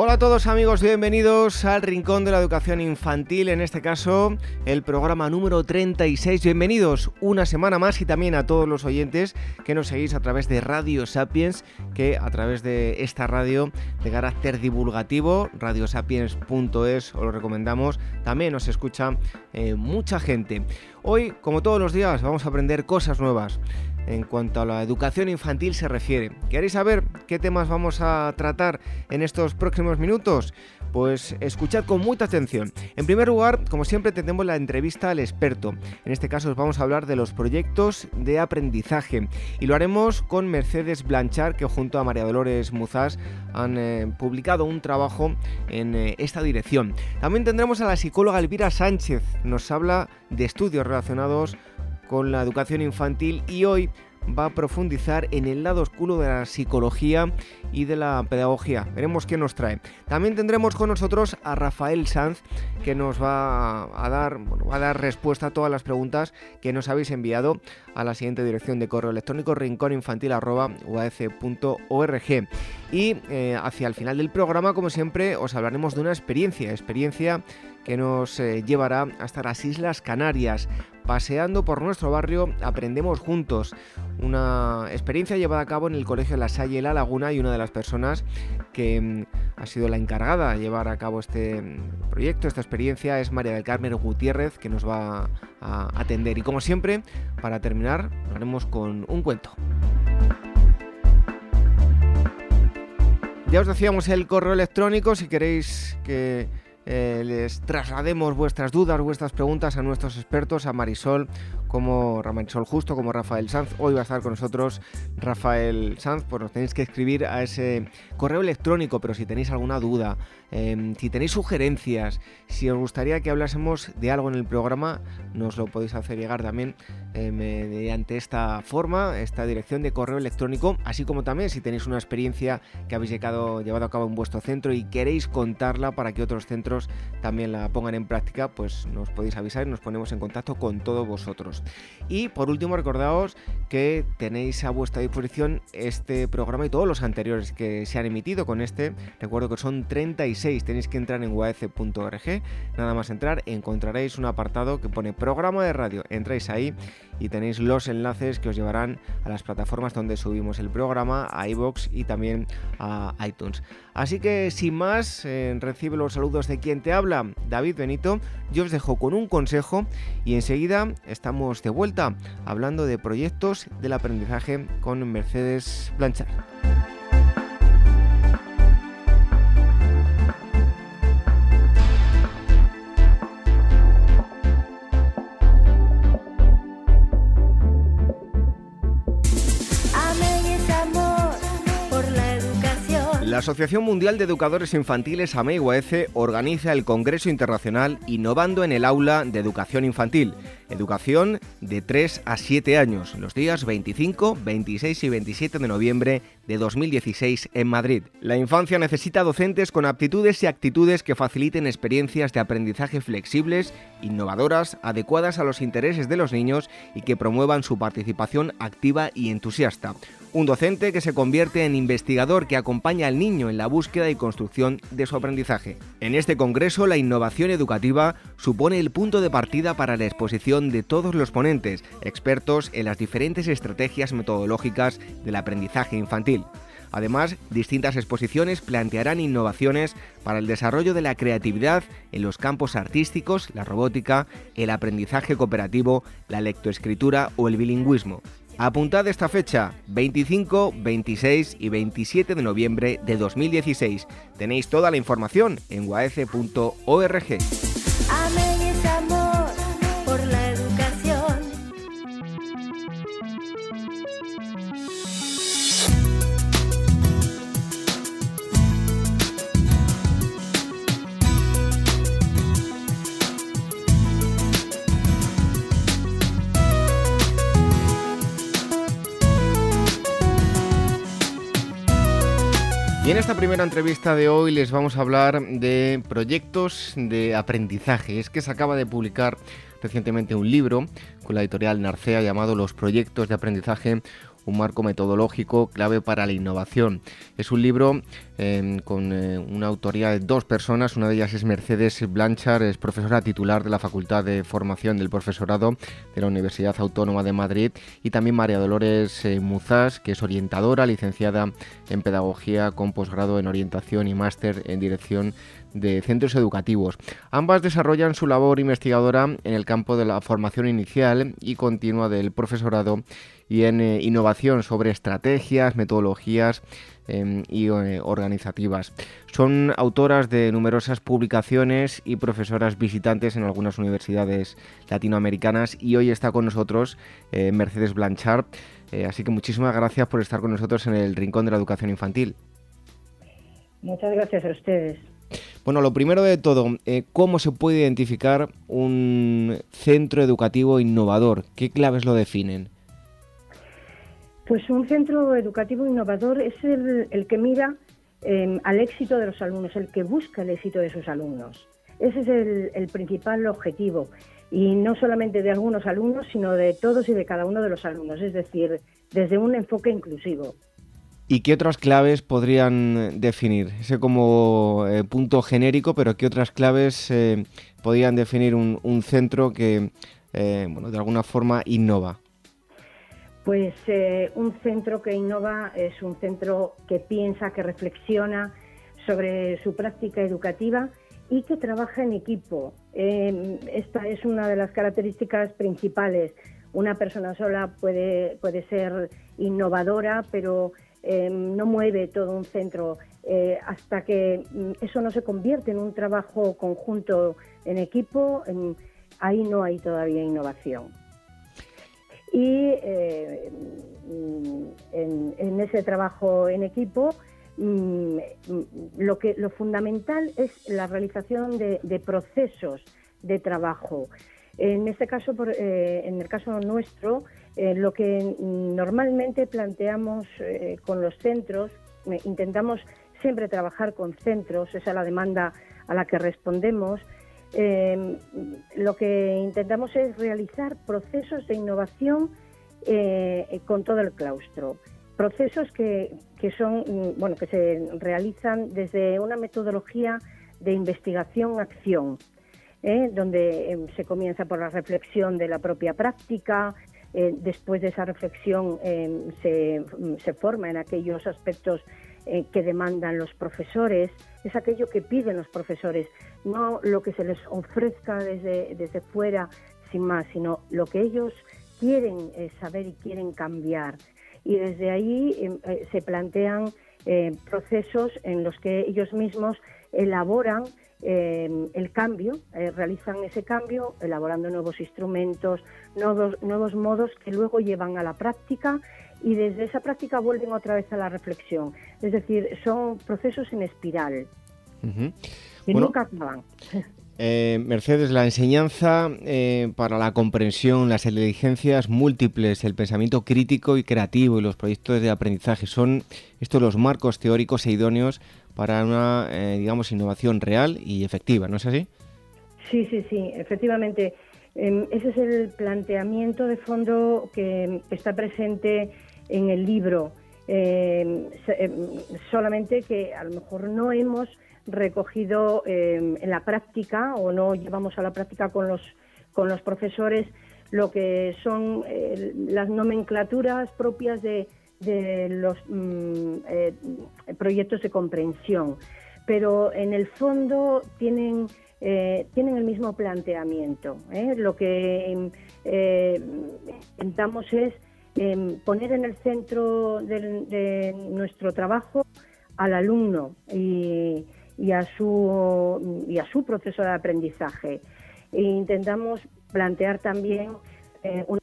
Hola a todos amigos, bienvenidos al Rincón de la Educación Infantil, en este caso el programa número 36. Bienvenidos una semana más y también a todos los oyentes que nos seguís a través de Radio Sapiens, que a través de esta radio de carácter divulgativo, radiosapiens.es, os lo recomendamos, también nos escucha eh, mucha gente. Hoy, como todos los días, vamos a aprender cosas nuevas en cuanto a la educación infantil se refiere. ¿Queréis saber qué temas vamos a tratar en estos próximos minutos? Pues escuchad con mucha atención. En primer lugar, como siempre, tenemos la entrevista al experto. En este caso os vamos a hablar de los proyectos de aprendizaje y lo haremos con Mercedes Blanchard, que junto a María Dolores Muzás han eh, publicado un trabajo en eh, esta dirección. También tendremos a la psicóloga Elvira Sánchez, nos habla de estudios relacionados con la educación infantil y hoy va a profundizar en el lado oscuro de la psicología y de la pedagogía. Veremos qué nos trae. También tendremos con nosotros a Rafael Sanz, que nos va a dar, va a dar respuesta a todas las preguntas que nos habéis enviado a la siguiente dirección de correo electrónico rincóninfantil.org. Y eh, hacia el final del programa, como siempre, os hablaremos de una experiencia, experiencia que nos eh, llevará hasta las Islas Canarias. Paseando por nuestro barrio aprendemos juntos. Una experiencia llevada a cabo en el Colegio La Salle La Laguna y una de las personas que mm, ha sido la encargada de llevar a cabo este mm, proyecto, esta experiencia, es María del Carmen Gutiérrez, que nos va a atender. Y como siempre, para terminar, haremos con un cuento. Ya os decíamos el correo electrónico si queréis que eh, les traslademos vuestras dudas, vuestras preguntas a nuestros expertos, a Marisol como Marisol Justo, como Rafael Sanz. Hoy va a estar con nosotros Rafael Sanz, pues nos tenéis que escribir a ese correo electrónico, pero si tenéis alguna duda, em, si tenéis sugerencias, si os gustaría que hablásemos de algo en el programa, nos lo podéis hacer llegar también eh, mediante esta forma, esta dirección de correo electrónico, así como también si tenéis una experiencia que habéis llevado, llevado a cabo en vuestro centro y queréis contarla para que otros centros también la pongan en práctica, pues nos podéis avisar y nos ponemos en contacto con todos vosotros. Y por último, recordaos que tenéis a vuestra disposición este programa y todos los anteriores que se han emitido con este. Recuerdo que son 36, tenéis que entrar en uaf.org, nada más entrar encontraréis un apartado que pone programa de radio, entráis ahí y tenéis los enlaces que os llevarán a las plataformas donde subimos el programa, a iBox y también a iTunes. Así que sin más, eh, recibe los saludos de quien te habla, David Benito. Yo os dejo con un consejo y enseguida estamos de vuelta hablando de proyectos del aprendizaje con Mercedes Blanchard. La Asociación Mundial de Educadores Infantiles AMEIUAECE organiza el Congreso Internacional Innovando en el Aula de Educación Infantil, educación de 3 a 7 años, los días 25, 26 y 27 de noviembre de 2016 en Madrid. La infancia necesita docentes con aptitudes y actitudes que faciliten experiencias de aprendizaje flexibles, innovadoras, adecuadas a los intereses de los niños y que promuevan su participación activa y entusiasta. Un docente que se convierte en investigador que acompaña al niño en la búsqueda y construcción de su aprendizaje. En este congreso, la innovación educativa supone el punto de partida para la exposición de todos los ponentes, expertos en las diferentes estrategias metodológicas del aprendizaje infantil. Además, distintas exposiciones plantearán innovaciones para el desarrollo de la creatividad en los campos artísticos, la robótica, el aprendizaje cooperativo, la lectoescritura o el bilingüismo. Apuntad esta fecha, 25, 26 y 27 de noviembre de 2016. Tenéis toda la información en waece.org. Y en esta primera entrevista de hoy les vamos a hablar de proyectos de aprendizaje. Es que se acaba de publicar recientemente un libro con la editorial Narcea llamado Los proyectos de aprendizaje un marco metodológico clave para la innovación. Es un libro em, con eh, una autoría de dos personas, una de ellas es Mercedes Blanchard, es profesora titular de la Facultad de Formación del Profesorado de la Universidad Autónoma de Madrid, y también María Dolores eh, Muzás, que es orientadora, licenciada en Pedagogía con posgrado en Orientación y máster en Dirección de centros educativos. Ambas desarrollan su labor investigadora en el campo de la formación inicial y continua del profesorado y en eh, innovación sobre estrategias, metodologías em, y eh, organizativas. Son autoras de numerosas publicaciones y profesoras visitantes en algunas universidades latinoamericanas y hoy está con nosotros eh, Mercedes Blanchard. así que muchísimas gracias por estar con nosotros en el Rincón de la Educación Infantil. Muchas gracias a ustedes. Bueno, lo primero de todo, ¿cómo se puede identificar un centro educativo innovador? ¿Qué claves lo definen? Pues un centro educativo innovador es el, que mira em, al éxito de los alumnos, el que busca el éxito de sus alumnos. Ese es el, principal objetivo y no solamente de algunos alumnos, sino de todos y de cada uno de los alumnos, es decir, desde un enfoque inclusivo. ¿Y qué otras claves podrían definir? Ese como eh, punto genérico, pero ¿qué otras claves eh, podrían definir un, centro que, eh, bueno, de alguna forma innova? Pues eh, un centro que innova es un centro que piensa, que reflexiona sobre su práctica educativa y que trabaja en equipo. Em, esta es una de las características principales. Una persona sola puede, puede ser innovadora, pero em, no mueve todo un centro. Eh, hasta que mm, eso no se convierte en un trabajo conjunto en equipo, ahí no hay todavía innovación. Y eh, en, ese trabajo en equipo, mm, lo, que, lo fundamental es la realización de, procesos de trabajo. En este caso, eh, en el caso nuestro, eh, lo que normalmente planteamos con los centros, intentamos siempre trabajar con centros, esa es la demanda a la que respondemos, eh, lo que intentamos es realizar procesos de innovación eh, con todo el claustro. Procesos que, son, mm, bueno, que se realizan desde una metodología de investigación-acción, ¿eh? donde em, se comienza por la reflexión de la propia práctica, eh, después de esa reflexión em, se, se forma en aquellos aspectos eh, que demandan los profesores, es aquello que piden los profesores, no lo que se les ofrezca desde, desde fuera sin más, sino lo que ellos quieren eh, saber y quieren cambiar. Y desde ahí em, eh, se plantean procesos en los que ellos mismos elaboran em, el cambio, realizan ese cambio elaborando nuevos instrumentos, nuevos, nuevos modos que luego llevan a la práctica y desde esa práctica vuelven otra vez a la reflexión. Es decir, son procesos en espiral y nunca acaban. Eh, Mercedes, la enseñanza eh, para la comprensión, las inteligencias múltiples, el pensamiento crítico y creativo y los proyectos de aprendizaje son estos los marcos teóricos e idóneos para una, eh, digamos, innovación real y efectiva, ¿no es así? Sí, sí, sí, efectivamente. Em, ese es el planteamiento de fondo que está presente en el libro, em, em, solamente que a lo mejor no hemos recogido en la práctica o no llevamos a la práctica con los, con los profesores lo que son las nomenclaturas propias de, los mm, eh, proyectos de comprensión. Pero en el fondo tienen eh, tienen el mismo planteamiento. ¿eh? Lo que intentamos es em, poner en el centro de, nuestro trabajo al alumno y, a su, y a su proceso de aprendizaje. E intentamos plantear también una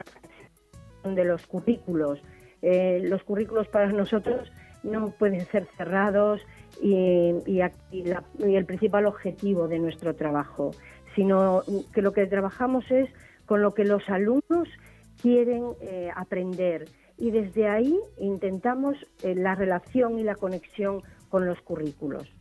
de los currículos. los currículos para nosotros no pueden ser cerrados y, el principal objetivo de nuestro trabajo, sino que lo que trabajamos es con lo que los alumnos quieren eh, aprender y desde ahí intentamos eh, la relación y la conexión con los currículos.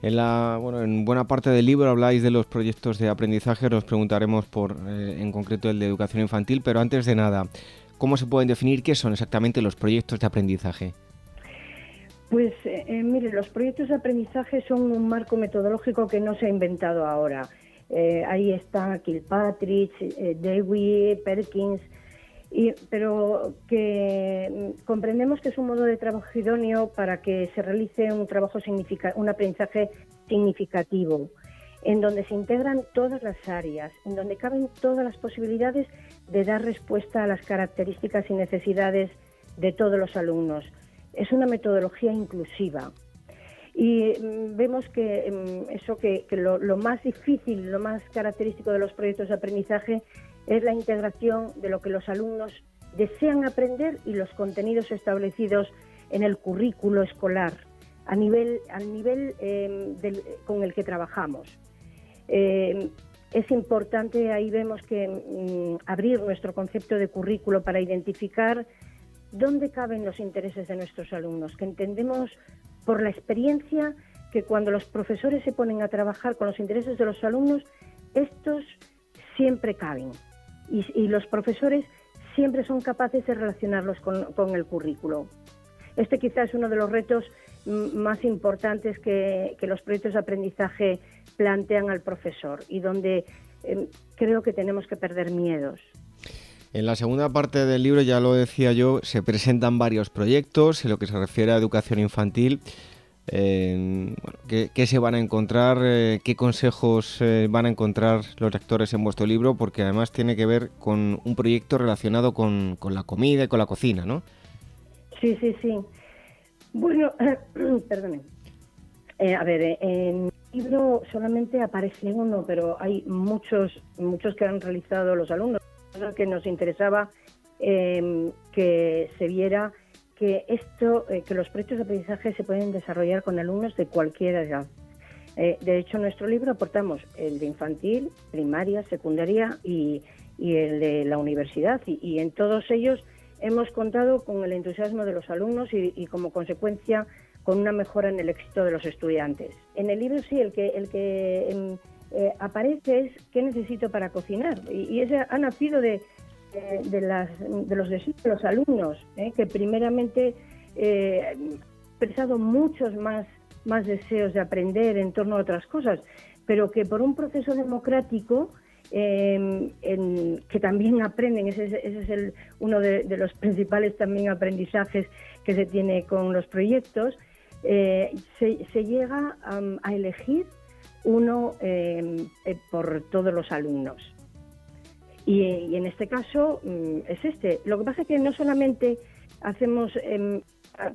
En, la, bueno, en buena parte del libro habláis de los proyectos de aprendizaje, nos preguntaremos por, eh, en concreto el de educación infantil, pero antes de nada, ¿cómo se pueden definir qué son exactamente los proyectos de aprendizaje? Pues eh, mire, los proyectos de aprendizaje son un marco metodológico que no se ha inventado ahora. Eh, ahí está Kilpatrick, Dewey, Perkins, pero que comprendemos que es un modo de trabajo idóneo para que se realice un trabajo un aprendizaje significativo, en donde se integran todas las áreas, en donde caben todas las posibilidades de dar respuesta a las características y necesidades de todos los alumnos es una metodología inclusiva. Y mm, vemos que mm, eso que, lo, más difícil, lo más característico de los proyectos de aprendizaje es la integración de lo que los alumnos desean aprender y los contenidos establecidos en el currículo escolar a nivel, al nivel em, con el que trabajamos. Em, es importante, ahí vemos que mm, abrir nuestro concepto de currículo para identificar dónde caben los intereses de nuestros alumnos, que entendemos por la experiencia que cuando los profesores se ponen a trabajar con los intereses de los alumnos, estos siempre caben y, los profesores siempre son capaces de relacionarlos con, el currículo. Este quizás es uno de los retos más importantes que, los proyectos de aprendizaje plantean al profesor y donde em, creo que tenemos que perder miedos. En la segunda parte del libro, ya lo decía yo, se presentan varios proyectos en lo que se refiere a educación infantil. ¿Qué, se van a encontrar? Eh, ¿Qué consejos eh, van a encontrar los lectores en vuestro libro? Porque además tiene que ver con un proyecto relacionado con, la comida y con la cocina, ¿no? Sí, sí, sí. Bueno, perdone. Eh, a ver, en el libro solamente aparece uno, pero hay muchos, muchos que han realizado los alumnos que nos interesaba que se viera que esto, eh, que los proyectos de aprendizaje se pueden desarrollar con alumnos de cualquier edad. Eh, de hecho, en nuestro libro aportamos el de infantil, primaria, secundaria y, el de la universidad. Y, en todos ellos hemos contado con el entusiasmo de los alumnos y, como consecuencia con una mejora en el éxito de los estudiantes. En el libro sí, el que, el que em, eh, aparece es qué necesito para cocinar. Y, ese ha nacido de, de, las, de los deseos de los alumnos, ¿eh? que primeramente eh, han expresado muchos más, más deseos de aprender en torno a otras cosas, pero que por un proceso democrático em, en, que también aprenden, ese, es el, uno de, los principales también aprendizajes que se tiene con los proyectos, se, se, llega a elegir uno eh, por todos los alumnos. Y, en este caso mm, es este. Lo que pasa es que no solamente hacemos em,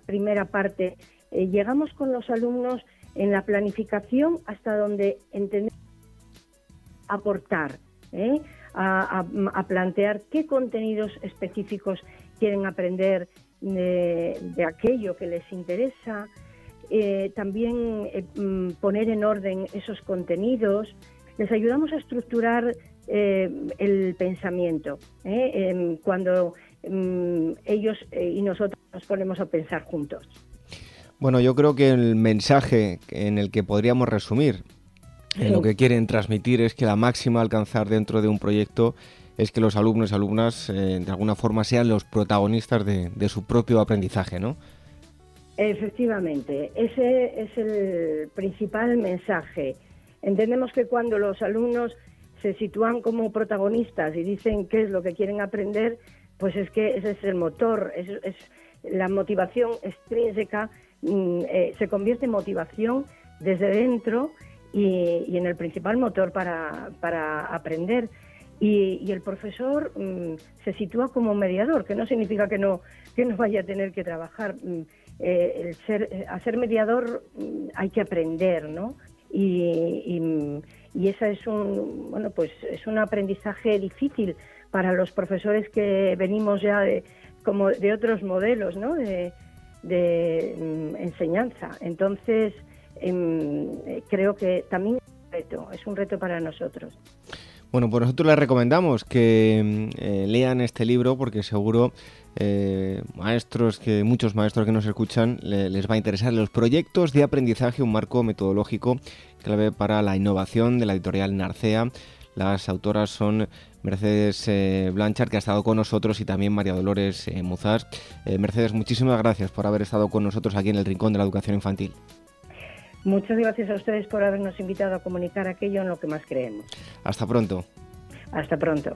primera parte, eh, llegamos con los alumnos en la planificación hasta donde entendemos aportar, ¿eh? a, plantear qué contenidos específicos quieren aprender de aquello que les interesa, eh, también mm, poner en orden esos contenidos. Les ayudamos a estructurar eh, el pensamiento em, cuando mm, ellos y nosotros nos ponemos a pensar juntos. Bueno, yo creo que el mensaje en el que podríamos resumir en lo que quieren transmitir es que la máxima a alcanzar dentro de un proyecto es que los alumnos y alumnas de alguna forma sean los protagonistas de, de su propio aprendizaje, ¿no? Efectivamente, ese es el principal mensaje. Entendemos que cuando los alumnos se sitúan como protagonistas y dicen qué es lo que quieren aprender, pues es que ese es el motor, es, la motivación extrínseca, mm, eh, se convierte en motivación desde dentro y, en el principal motor para, aprender. Y, el profesor mm, se sitúa como mediador, que no significa que no, que no vaya a tener que trabajar. Mm, eh, el ser, a ser mediador hay que aprender, ¿no? Y, esa es un, bueno, pues es un aprendizaje difícil para los profesores que venimos ya de, como de otros modelos, ¿no? De, mm, enseñanza. Entonces, em, creo que también es un reto, es un reto para nosotros. Bueno, pues nosotros les recomendamos que mm, eh, lean este libro porque seguro eh, maestros que muchos maestros que nos escuchan les va a interesar los proyectos de aprendizaje, un marco metodológico clave para la innovación de la editorial Narcea. Las autoras son Mercedes eh, Blanchard, que ha estado con nosotros, y también María Dolores eh, Muzás. Mercedes, muchísimas gracias por haber estado con nosotros aquí en el Rincón de la Educación Infantil. Muchas gracias a ustedes por habernos invitado a comunicar aquello en lo que más creemos. Hasta pronto. Hasta pronto.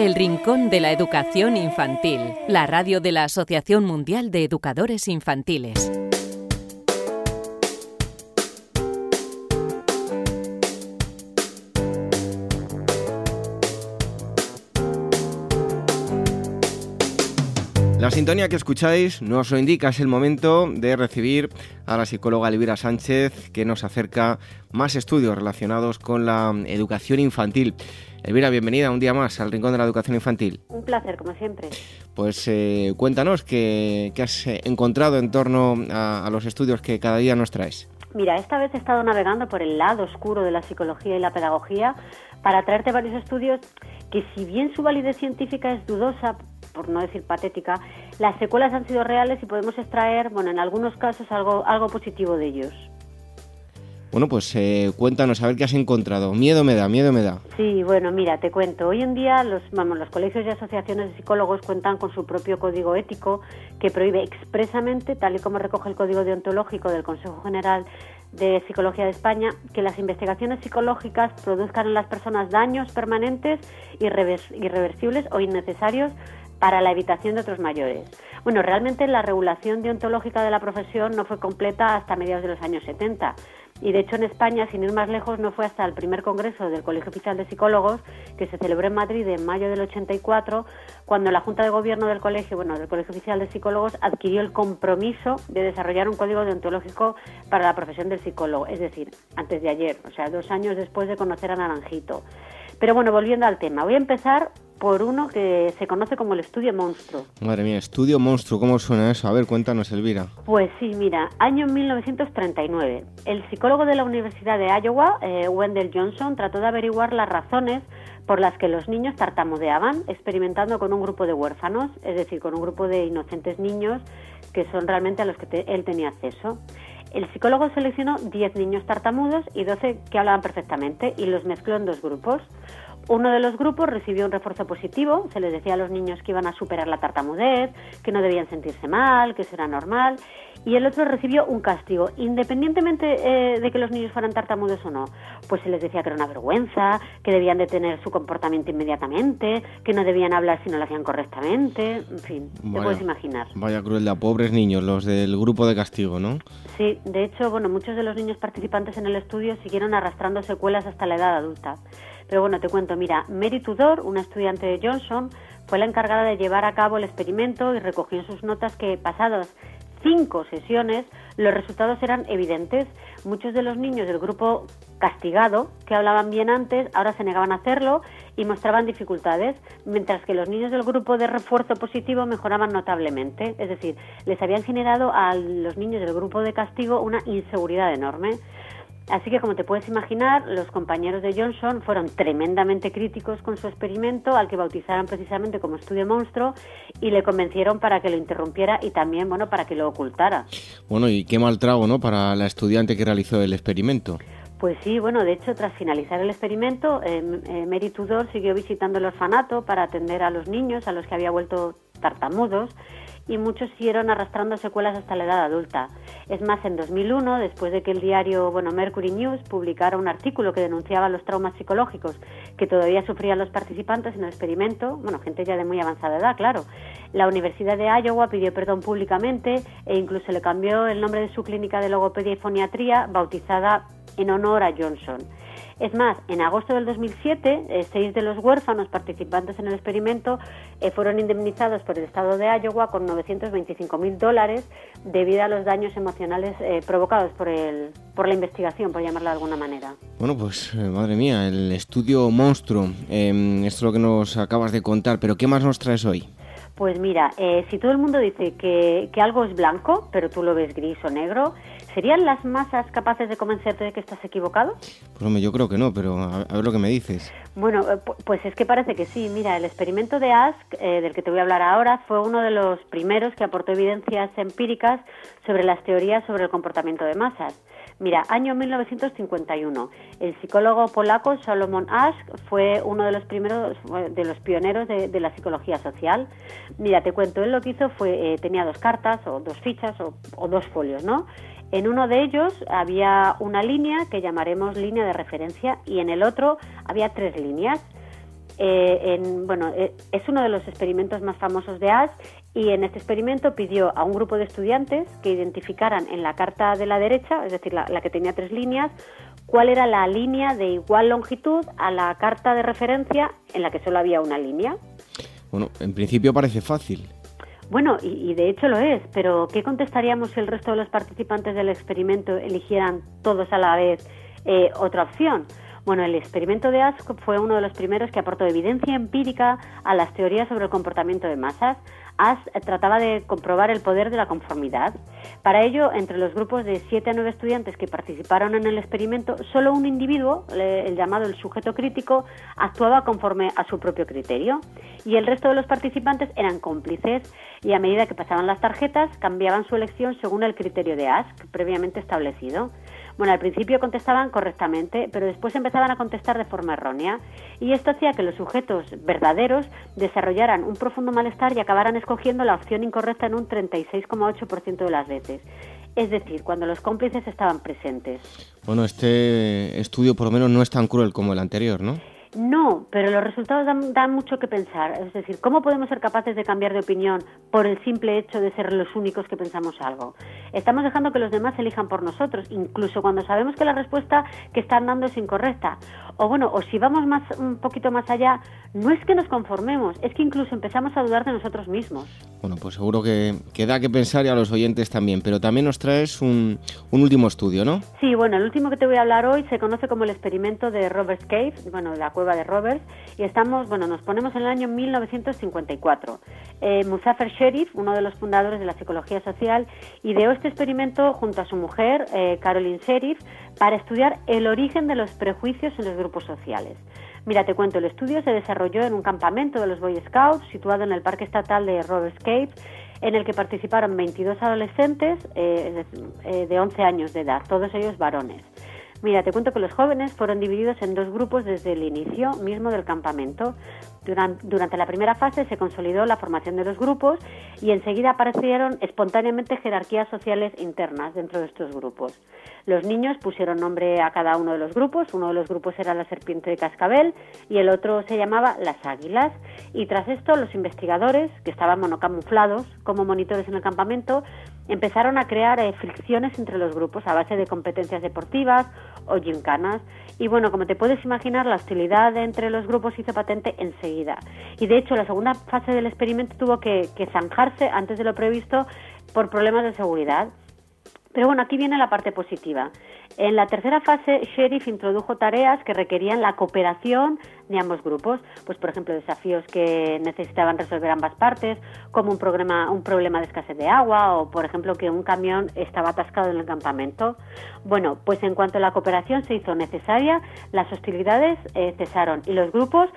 El Rincón de la Educación Infantil, la radio de la Asociación Mundial de Educadores Infantiles. La sintonía que escucháis nos lo indica, es el momento de recibir a la psicóloga Elvira Sánchez, que nos acerca más estudios relacionados con la educación infantil. Elvira, bienvenida un día más al Rincón de la Educación Infantil. Un placer, como siempre. Pues eh, cuéntanos qué, has eh, encontrado en torno a, los estudios que cada día nos traes. Mira, esta vez he estado navegando por el lado oscuro de la psicología y la pedagogía para traerte varios estudios que si bien su validez científica es dudosa, por no decir patética, las secuelas han sido reales y podemos extraer, bueno, en algunos casos algo, algo positivo de ellos. Bueno, pues eh, cuéntanos a ver qué has encontrado. Miedo me da, miedo me da. Sí, bueno, mira, te cuento. Hoy en día los, vamos, los colegios y asociaciones de psicólogos cuentan con su propio código ético que prohíbe expresamente, tal y como recoge el código deontológico del Consejo General de Psicología de España, que las investigaciones psicológicas produzcan en las personas daños permanentes, irreversibles o innecesarios para la evitación de otros mayores. Bueno, realmente la regulación deontológica de la profesión no fue completa hasta mediados de los años 70 y de hecho en España, sin ir más lejos, no fue hasta el primer congreso del Colegio Oficial de Psicólogos, que se celebró en Madrid en mayo del 84, cuando la Junta de Gobierno del Colegio, bueno, del Colegio Oficial de Psicólogos, adquirió el compromiso de desarrollar un código deontológico para la profesión del psicólogo, es decir, antes de ayer, o sea, dos años después de conocer a Naranjito. Pero bueno, volviendo al tema, voy a empezar por uno que se conoce como el estudio monstruo. Madre mía, estudio monstruo, ¿cómo suena eso? A ver, cuéntanos, Elvira. Pues sí, mira, año 1939. El psicólogo de la Universidad de Iowa, eh, Wendell Johnson, trató de averiguar las razones por las que los niños tartamudeaban, experimentando con un grupo de huérfanos, es decir, con un grupo de inocentes niños que son realmente a los que él tenía acceso. El psicólogo seleccionó 10 niños tartamudos y 12 que hablaban perfectamente y los mezcló en dos grupos. Uno de los grupos recibió un refuerzo positivo, se les decía a los niños que iban a superar la tartamudez, que no debían sentirse mal, que eso era normal, y el otro recibió un castigo, independientemente eh, de que los niños fueran tartamudos o no. Pues se les decía que era una vergüenza, que debían detener su comportamiento inmediatamente, que no debían hablar si no lo hacían correctamente, en fin, te puedes imaginar. Vaya crueldad, pobres niños, los del grupo de castigo, ¿no? Sí, de hecho, bueno, muchos de los niños participantes en el estudio siguieron arrastrando secuelas hasta la edad adulta. Pero bueno, te cuento, mira, Mary Tudor, una estudiante de Johnson, fue la encargada de llevar a cabo el experimento y recogió en sus notas que pasados cinco sesiones los resultados eran evidentes. Muchos de los niños del grupo castigado, que hablaban bien antes, ahora se negaban a hacerlo y mostraban dificultades, mientras que los niños del grupo de refuerzo positivo mejoraban notablemente. Es decir, les habían generado a los niños del grupo de castigo una inseguridad enorme. Así que, como te puedes imaginar, los compañeros de Johnson fueron tremendamente críticos con su experimento, al que bautizaron precisamente como estudio monstruo, y le convencieron para que lo interrumpiera y también, bueno, para que lo ocultara. Bueno, y qué mal trago, ¿no?, para la estudiante que realizó el experimento. Pues sí, bueno, de hecho, tras finalizar el experimento, eh, eh, Mary Tudor siguió visitando el orfanato para atender a los niños a los que había vuelto tartamudos y muchos siguieron arrastrando secuelas hasta la edad adulta. Es más, en 2001, después de que el diario bueno, Mercury News publicara un artículo que denunciaba los traumas psicológicos que todavía sufrían los participantes en el experimento, bueno, gente ya de muy avanzada edad, claro, la Universidad de Iowa pidió perdón públicamente e incluso le cambió el nombre de su clínica de logopedia y foniatría, bautizada en honor a Johnson. Es más, en agosto del 2007, eh, seis de los huérfanos participantes en el experimento eh, fueron indemnizados por el Estado de Iowa con 925 mil dólares debido a los daños emocionales eh, provocados por, el, por la investigación, por llamarla de alguna manera. Bueno, pues madre mía, el estudio monstruo. Em, esto es lo que nos acabas de contar, pero ¿qué más nos traes hoy? Pues mira, si todo el mundo dice que, que algo es blanco, pero tú lo ves gris o negro, ¿Serían las masas capaces de convencerte de que estás equivocado? Pues hombre, yo creo que no, pero a, ver lo que me dices. Bueno, eh, pues es que parece que sí. Mira, el experimento de Ask, eh, del que te voy a hablar ahora, fue uno de los primeros que aportó evidencias empíricas sobre las teorías sobre el comportamiento de masas. Mira, año 1951. El psicólogo polaco Solomon Ask fue uno de los primeros, de los pioneros de, la psicología social. Mira, te cuento, él lo que hizo fue, eh, tenía dos cartas o dos fichas o dos folios, ¿no? En uno de ellos había una línea que llamaremos línea de referencia y en el otro había tres líneas. Eh, eh, es uno de los experimentos más famosos de Ash y en este experimento pidió a un grupo de estudiantes que identificaran en la carta de la derecha, es decir, la, la que tenía tres líneas, cuál era la línea de igual longitud a la carta de referencia en la que solo había una línea. Bueno, en principio parece fácil. Bueno, y, de hecho lo es, pero ¿qué contestaríamos si el resto de los participantes del experimento eligieran todos a la vez eh, otra opción? Bueno, el experimento de Ask fue uno de los primeros que aportó evidencia empírica a las teorías sobre el comportamiento de masas. Ask trataba de comprobar el poder de la conformidad. Para ello, entre los grupos de 7 a 9 estudiantes que participaron en el experimento, solo un individuo, el llamado el sujeto crítico, actuaba conforme a su propio criterio y el resto de los participantes eran cómplices y a medida que pasaban las tarjetas cambiaban su elección según el criterio de Ask previamente establecido. Bueno, al principio contestaban correctamente, pero después empezaban a contestar de forma errónea y esto hacía que los sujetos verdaderos desarrollaran un profundo malestar y acabaran escogiendo la opción incorrecta en un 36,8% de las veces. Es decir, cuando los cómplices estaban presentes. Bueno, este estudio por lo menos no es tan cruel como el anterior, ¿no? No, pero los resultados dan, mucho que pensar. Es decir, ¿cómo podemos ser capaces de cambiar de opinión por el simple hecho de ser los únicos que pensamos algo? Estamos dejando que los demás elijan por nosotros, incluso cuando sabemos que la respuesta que están dando es incorrecta. O bueno, o si vamos más un poquito más allá, no es que nos conformemos, es que incluso empezamos a dudar de nosotros mismos. Bueno, pues seguro que, que da que pensar y a los oyentes también, pero también nos traes un, un, último estudio, ¿no? Sí, bueno, el último que te voy a hablar hoy se conoce como el experimento de Roberts Cave, bueno, la cueva de Roberts, y estamos, bueno, nos ponemos en el año 1954. Eh, Muzafer Sherif, uno de los fundadores de la psicología social, ideó este experimento junto a su mujer, eh, Caroline Sherif, para estudiar el origen de los prejuicios en los grupos sociales. Mira, te cuento, el estudio se desarrolló en un campamento de los Boy Scouts situado en el Parque Estatal de Roberts Cave, en el que participaron 22 adolescentes eh, de 11 años de edad, todos ellos varones. Mira, te cuento que los jóvenes fueron divididos en dos grupos desde el inicio mismo del campamento. Durante, la primera fase se consolidó la formación de los grupos y enseguida aparecieron espontáneamente jerarquías sociales internas dentro de estos grupos. Los niños pusieron nombre a cada uno de los grupos. Uno de los grupos era la serpiente de cascabel y el otro se llamaba las águilas. Y tras esto, los investigadores, que estaban monocamuflados como monitores en el campamento, empezaron a crear eh, fricciones entre los grupos a base de competencias deportivas o gincanas. Y bueno, como te puedes imaginar, la hostilidad entre los grupos hizo patente enseguida. Y de hecho, la segunda fase del experimento tuvo que zanjarse antes de lo previsto por problemas de seguridad. Pero bueno, aquí viene la parte positiva. En la tercera fase, Sheriff introdujo tareas que requerían la cooperación de ambos grupos, pues por ejemplo desafíos que necesitaban resolver ambas partes, como un problema, de escasez de agua o por ejemplo que un camión estaba atascado en el campamento. Bueno, pues en cuanto la cooperación se hizo necesaria, las hostilidades eh, cesaron y los grupos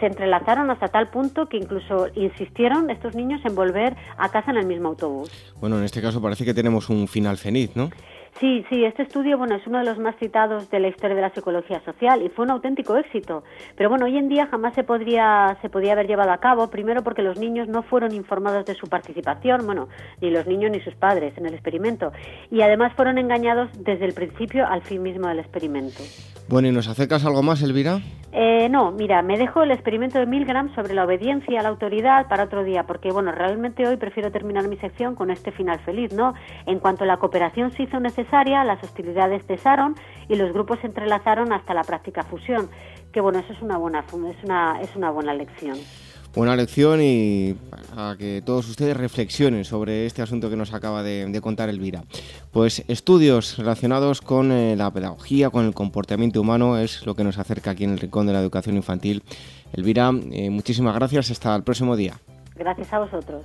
se entrelazaron hasta tal punto que incluso insistieron estos niños en volver a casa en el mismo autobús. Bueno, en este caso parece que tenemos un final feliz, ¿no? Sí, sí, este estudio bueno, es uno de los más citados de la historia de la psicología social y fue un auténtico éxito. Pero bueno, hoy en día jamás se podría, se podía haber llevado a cabo, primero porque los niños no fueron informados de su participación, bueno, ni los niños ni sus padres en el experimento, y además fueron engañados desde el principio al fin mismo del experimento. Bueno, ¿y nos acercas algo más, Elvira? Eh, no, mira, me dejo el experimento de Milgram sobre la obediencia a la autoridad para otro día, porque bueno, realmente hoy prefiero terminar mi sección con este final feliz, ¿no? En cuanto la cooperación se hizo necesaria, las hostilidades cesaron y los grupos se entrelazaron hasta la práctica fusión. Que bueno, eso es una buena, es una, es una buena lección. Buena lección y para que todos ustedes reflexionen sobre este asunto que nos acaba de, contar Elvira. Pues estudios relacionados con eh, la pedagogía, con el comportamiento humano, es lo que nos acerca aquí en el Rincón de la Educación Infantil. Elvira, eh, muchísimas gracias, hasta el próximo día. Gracias a vosotros.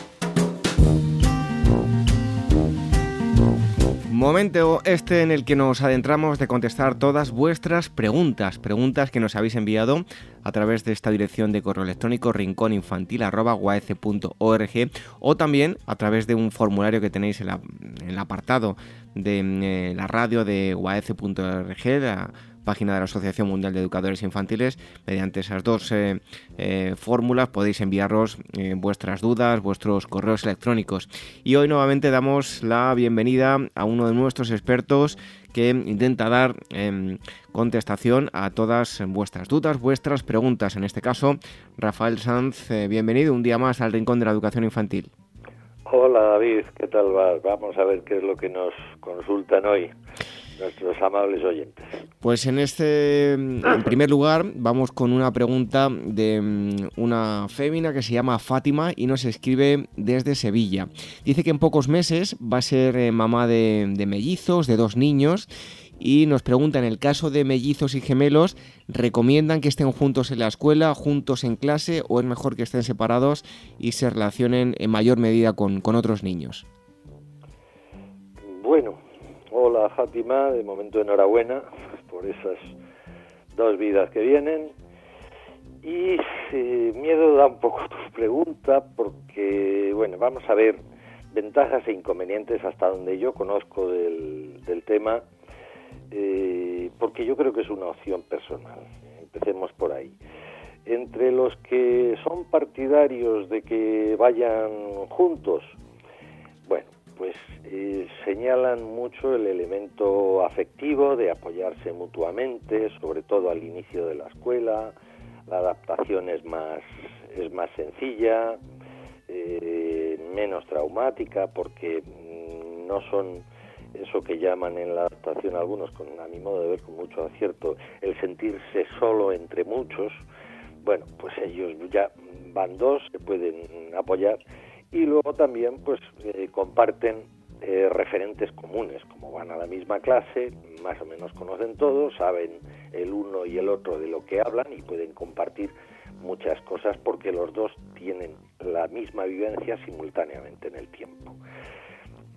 Momento este en el que nos adentramos de contestar todas vuestras preguntas, preguntas que nos habéis enviado a través de esta dirección de correo electrónico rincóninfantil.org o también a través de un formulario que tenéis en, el apartado de eh, la radio de uaece.org, página de la Asociación Mundial de Educadores Infantiles. Mediante esas dos eh, eh, fórmulas podéis enviarnos eh, vuestras dudas, vuestros correos electrónicos. Y hoy nuevamente damos la bienvenida a uno de nuestros expertos que intenta dar em, contestación a todas vuestras dudas, vuestras preguntas. En este caso, Rafael Sanz, bienvenido un día más al Rincón de la Educación Infantil. Hola David, ¿qué tal vas? Vamos a ver qué es lo que nos consultan hoy nuestros amables oyentes. Pues en este, en primer lugar, vamos con una pregunta de mm, una fémina que se llama Fátima y nos escribe desde Sevilla. Dice que en pocos meses va a ser eh, mamá de, de mellizos, de dos niños, y nos pregunta, en el caso de mellizos y gemelos, ¿recomiendan que estén juntos en la escuela, juntos en clase, o es mejor que estén separados y se relacionen en mayor medida con, con otros niños? Bueno, Hola Fátima, de momento enhorabuena por esas dos vidas que vienen. Y eh, miedo da un poco tu pregunta porque, bueno, vamos a ver ventajas e inconvenientes hasta donde yo conozco del, tema, eh, porque yo creo que es una opción personal. Empecemos por ahí. Entre los que son partidarios de que vayan juntos, pues eh, señalan mucho el elemento afectivo de apoyarse mutuamente, sobre todo al inicio de la escuela, la adaptación es más, es más sencilla, eh, menos traumática, porque mm, no son eso que llaman en la adaptación algunos, con, a mi modo de ver con mucho acierto, el sentirse solo entre muchos, bueno, pues ellos ya van dos, se pueden apoyar y luego también pues eh, comparten eh, referentes comunes, como van a la misma clase, más o menos conocen todos, saben el uno y el otro de lo que hablan y pueden compartir muchas cosas porque los dos tienen la misma vivencia simultáneamente en el tiempo.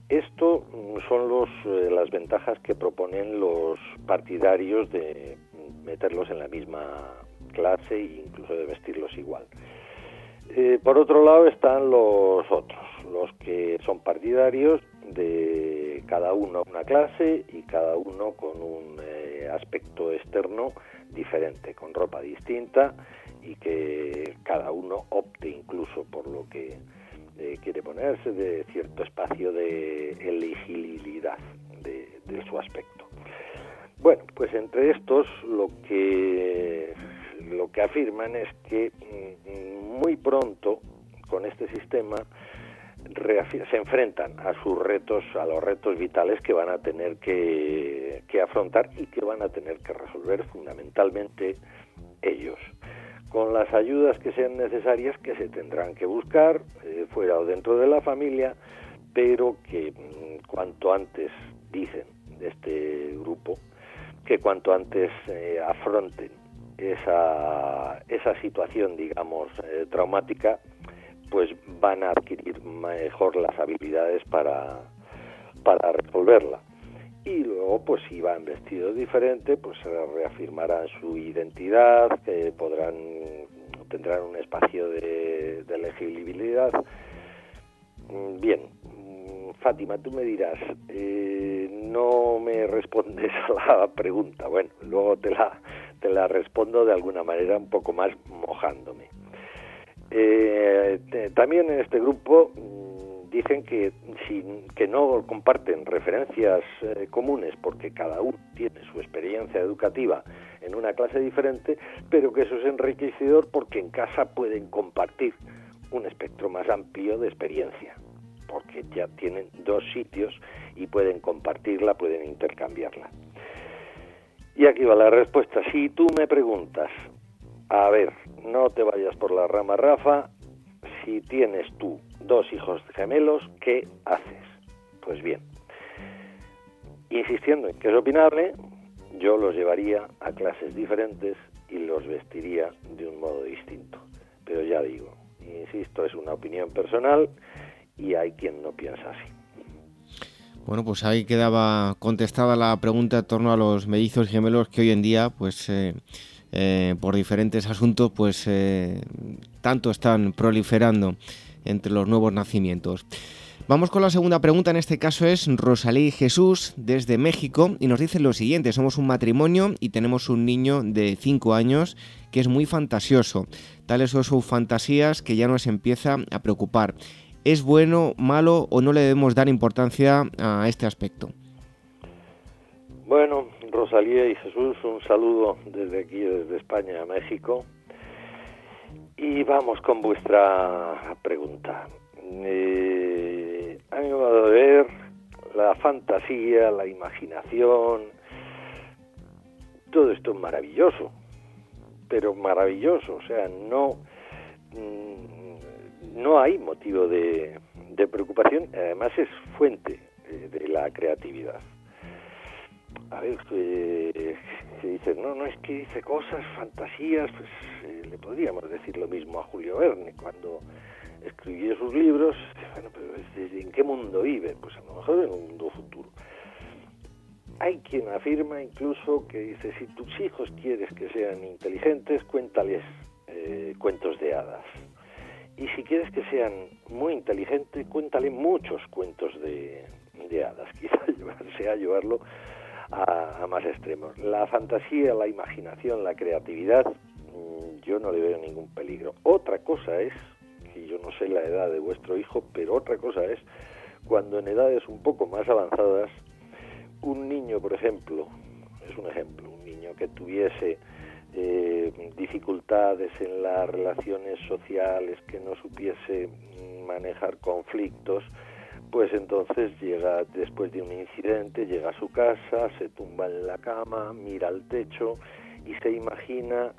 Esto mm, son los, eh, las ventajas que proponen los partidarios de meterlos en la misma clase e incluso de vestirlos igual. Eh, por otro lado están los otros, los que son partidarios de cada uno una clase y cada uno con un eh, aspecto externo diferente, con ropa distinta y que cada uno opte incluso por lo que eh, quiere ponerse de cierto espacio de elegibilidad de, de su aspecto. Bueno, pues entre estos lo que lo que afirman es que mm, muy pronto con este sistema se enfrentan a sus retos, a los retos vitales que van a tener que, afrontar y que van a tener que resolver fundamentalmente ellos. Con las ayudas que sean necesarias que se tendrán que buscar eh, fuera o dentro de la familia, pero que mm, cuanto antes, dicen de este grupo, que cuanto antes eh, afronten esa, esa situación, digamos, eh, traumática, pues van a adquirir mejor las habilidades para, para resolverla. Y luego, pues si van vestidos diferente, pues reafirmarán su identidad, que podrán tendrán un espacio de, de legibilidad. Mm, bien, mm, Fátima, tú me dirás, eh, no me respondes a la pregunta. Bueno, luego te la, te la respondo de alguna manera un poco más mojándome. Eh, también en este grupo mm, dicen que, que no comparten referencias eh, comunes porque cada uno tiene su experiencia educativa en una clase diferente, pero que eso es enriquecedor porque en casa pueden compartir un espectro más amplio de experiencia, porque ya tienen dos sitios y pueden compartirla, pueden intercambiarla. Y aquí va la respuesta. Si tú me preguntas, a ver, no te vayas por la rama, Rafa. Si tienes tú dos hijos gemelos, ¿qué haces? Pues bien, insistiendo en que es opinable, yo los llevaría a clases diferentes y los vestiría de un modo distinto. Pero ya digo, insisto, es una opinión personal y hay quien no piensa así. Bueno, pues ahí quedaba contestada la pregunta en torno a los mellizos gemelos que hoy en día, pues eh, eh, por diferentes asuntos, pues eh, tanto están proliferando entre los nuevos nacimientos. Vamos con la segunda pregunta, en este caso es Rosalí Jesús desde México y nos dice lo siguiente, somos un matrimonio y tenemos un niño de 5 años que es muy fantasioso, tales son sus fantasías que ya nos empieza a preocupar. ¿Es bueno, malo o no le debemos dar importancia a este aspecto? Bueno, Rosalía y Jesús, un saludo desde aquí, desde España a México. Y vamos con vuestra pregunta. Eh, a mí a ver la fantasía, la imaginación, todo esto es maravilloso, pero maravilloso, o sea, no, mm, no hay motivo de, preocupación, además es fuente de la creatividad a ver, eh, se dice, no, no es que dice cosas, fantasías, pues eh, le podríamos decir lo mismo a Julio Verne cuando escribió sus libros, bueno, pero ¿en qué mundo vive? Pues a lo mejor en un mundo futuro. Hay quien afirma incluso que dice, si tus hijos quieres que sean inteligentes, cuéntales eh, cuentos de hadas. Y si quieres que sean muy inteligentes, cuéntale muchos cuentos de, de hadas. Quizá sea llevarlo a, más extremos. La fantasía, la imaginación, la creatividad, mm, yo no le veo ningún peligro. Otra cosa es, que yo no sé la edad de vuestro hijo, pero otra cosa es cuando en edades un poco más avanzadas, un niño, por ejemplo, es un ejemplo, un niño que tuviese eh, dificultades en las relaciones sociales, que no supiese manejar conflictos, pues entonces llega después de un incidente, llega a su casa, se tumba en la cama, mira al techo y se imagina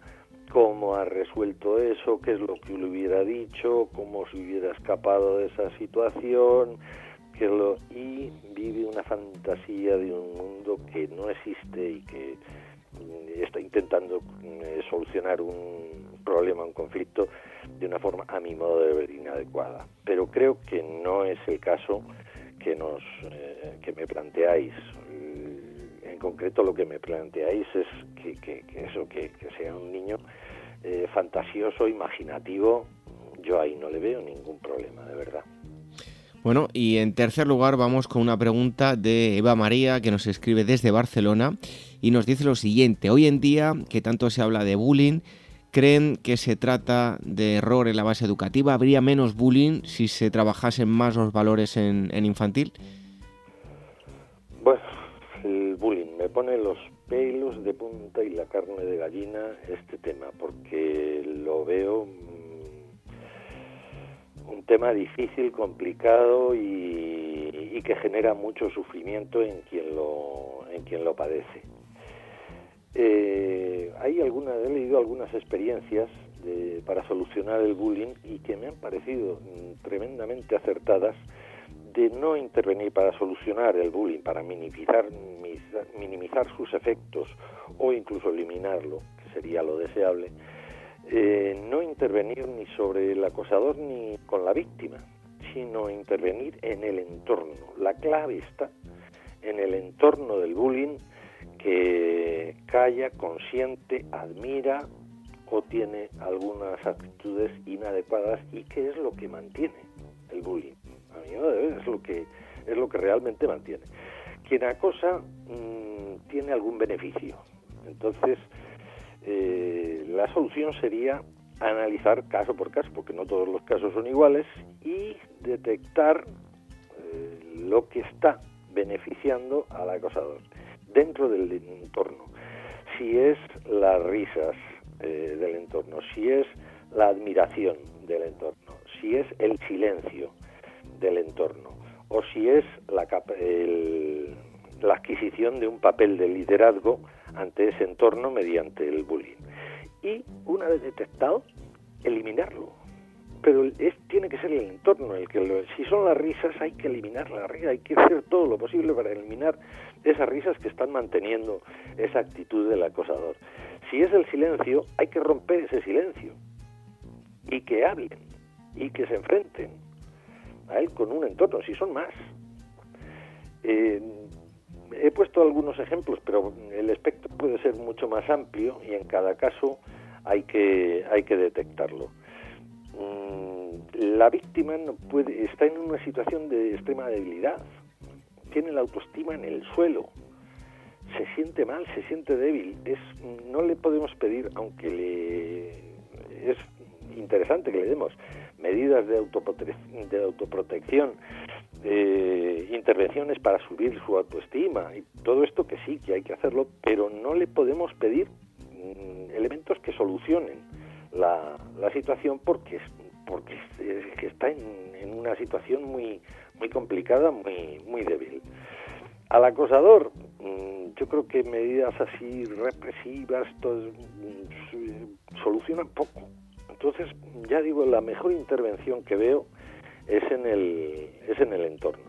cómo ha resuelto eso, qué es lo que le hubiera dicho, cómo se hubiera escapado de esa situación, que lo, y vive una fantasía de un mundo que no existe y que está intentando eh, solucionar un problema, un conflicto de una forma, a mi modo de ver, inadecuada. Pero creo que no es el caso que, nos, eh, que me planteáis. En concreto lo que me planteáis es que, eso, que, sea un niño eh, fantasioso, imaginativo, yo ahí no le veo ningún problema, de verdad. Bueno, y en tercer lugar vamos con una pregunta de Eva María que nos escribe desde Barcelona y nos dice lo siguiente. Hoy en día, que tanto se habla de bullying, ¿Creen que se trata de error en la base educativa? ¿Habría menos bullying si se trabajasen más los valores en, infantil? Bueno, el bullying me pone los pelos de punta y la carne de gallina este tema, porque lo veo un tema difícil, complicado y, que genera mucho sufrimiento en quien lo, en quien lo padece. Eh, hay alguna, he leído algunas experiencias para solucionar el bullying y que me han parecido mm, tremendamente acertadas de no intervenir para solucionar el bullying, para minimizar, minimizar sus efectos o incluso eliminarlo, que sería lo deseable, eh, no intervenir ni sobre el acosador ni con la víctima, sino intervenir en el entorno. La clave está en el entorno del bullying que calla, consiente, admira o tiene algunas actitudes inadecuadas y que es lo que mantiene el bullying. A mí es lo que es lo que realmente mantiene. Quien acosa mm, tiene algún beneficio. Entonces, eh, la solución sería analizar caso por caso, porque no todos los casos son iguales, y detectar eh, lo que está beneficiando al acosador dentro del entorno. Si es las risas eh, del entorno, si es la admiración del entorno, si es el silencio del entorno, o si es la, la adquisición de un papel de liderazgo ante ese entorno mediante el bullying. Y una vez detectado, eliminarlo. Pero es, tiene que ser el entorno el que lo, si son las risas hay que eliminar la risa, hay que hacer todo lo posible para eliminar esas risas que están manteniendo esa actitud del acosador. Si es el silencio, hay que romper ese silencio y que hablen y que se enfrenten a él con un entorno, si son más. Eh, he puesto algunos ejemplos, pero el espectro puede ser mucho más amplio y en cada caso hay que, hay que detectarlo. Mm, la víctima no puede, está en una situación de extrema debilidad, tiene la autoestima en el suelo, se siente mal, se siente débil. Es, no le podemos pedir, aunque le, es interesante que le demos medidas de, de autoprotección, eh, intervenciones para subir su autoestima y todo esto que sí, que hay que hacerlo, pero no le podemos pedir mm, elementos que solucionen la, situación porque porque está en, en, una situación muy muy complicada, muy muy débil. Al acosador, mm, yo creo que medidas así represivas todo, mm, solucionan poco. Entonces, ya digo, la mejor intervención que veo es en el, es en el entorno.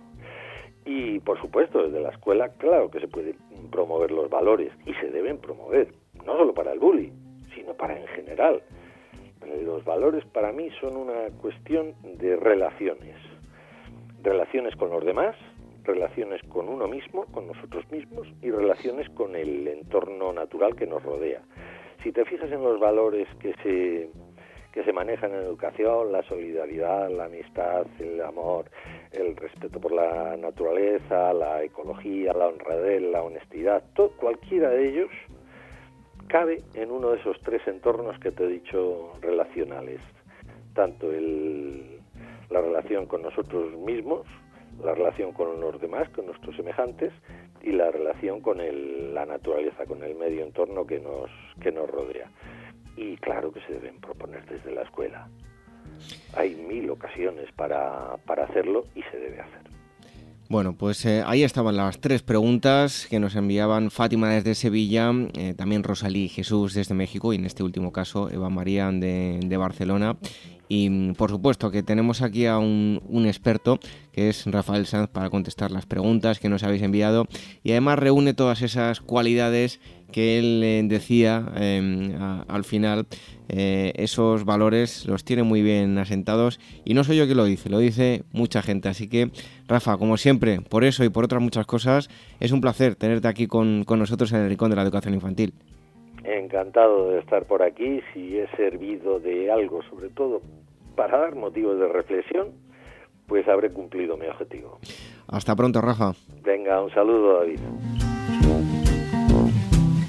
Y por supuesto, desde la escuela, claro que se pueden promover los valores y se deben promover, no solo para el bully, sino para en general. Los valores para mí son una cuestión de relaciones. Relaciones con los demás, relaciones con uno mismo, con nosotros mismos y relaciones con el entorno natural que nos rodea. Si te fijas en los valores que se que se manejan en educación, la solidaridad, la amistad, el amor, el respeto por la naturaleza, la ecología, la honradez, la honestidad, todo, cualquiera de ellos cabe en uno de esos tres entornos que te he dicho relacionales, tanto el, la relación con nosotros mismos, la relación con los demás, con nuestros semejantes, y la relación con el, la naturaleza, con el medio entorno que nos, que nos rodea y claro que se deben proponer desde la escuela. Hay mil ocasiones para, para hacerlo y se debe hacer. Bueno, pues eh, ahí estaban las tres preguntas que nos enviaban Fátima desde Sevilla, eh, también Rosalí Jesús desde México y en este último caso Eva María de, de Barcelona. Y mm, por supuesto que tenemos aquí a un, un, experto que es Rafael Sanz para contestar las preguntas que nos habéis enviado y además reúne todas esas cualidades que él eh, decía em, al final, eh, esos valores los tiene muy bien asentados y no soy yo que lo dice, lo dice mucha gente. Así que, Rafa, como siempre, por eso y por otras muchas cosas, es un placer tenerte aquí con, con nosotros en el Rincón de la Educación Infantil. Encantado de estar por aquí, si he servido de algo, sobre todo para dar motivos de reflexión, pues habré cumplido mi objetivo. Hasta pronto, Rafa. Venga, un saludo, David.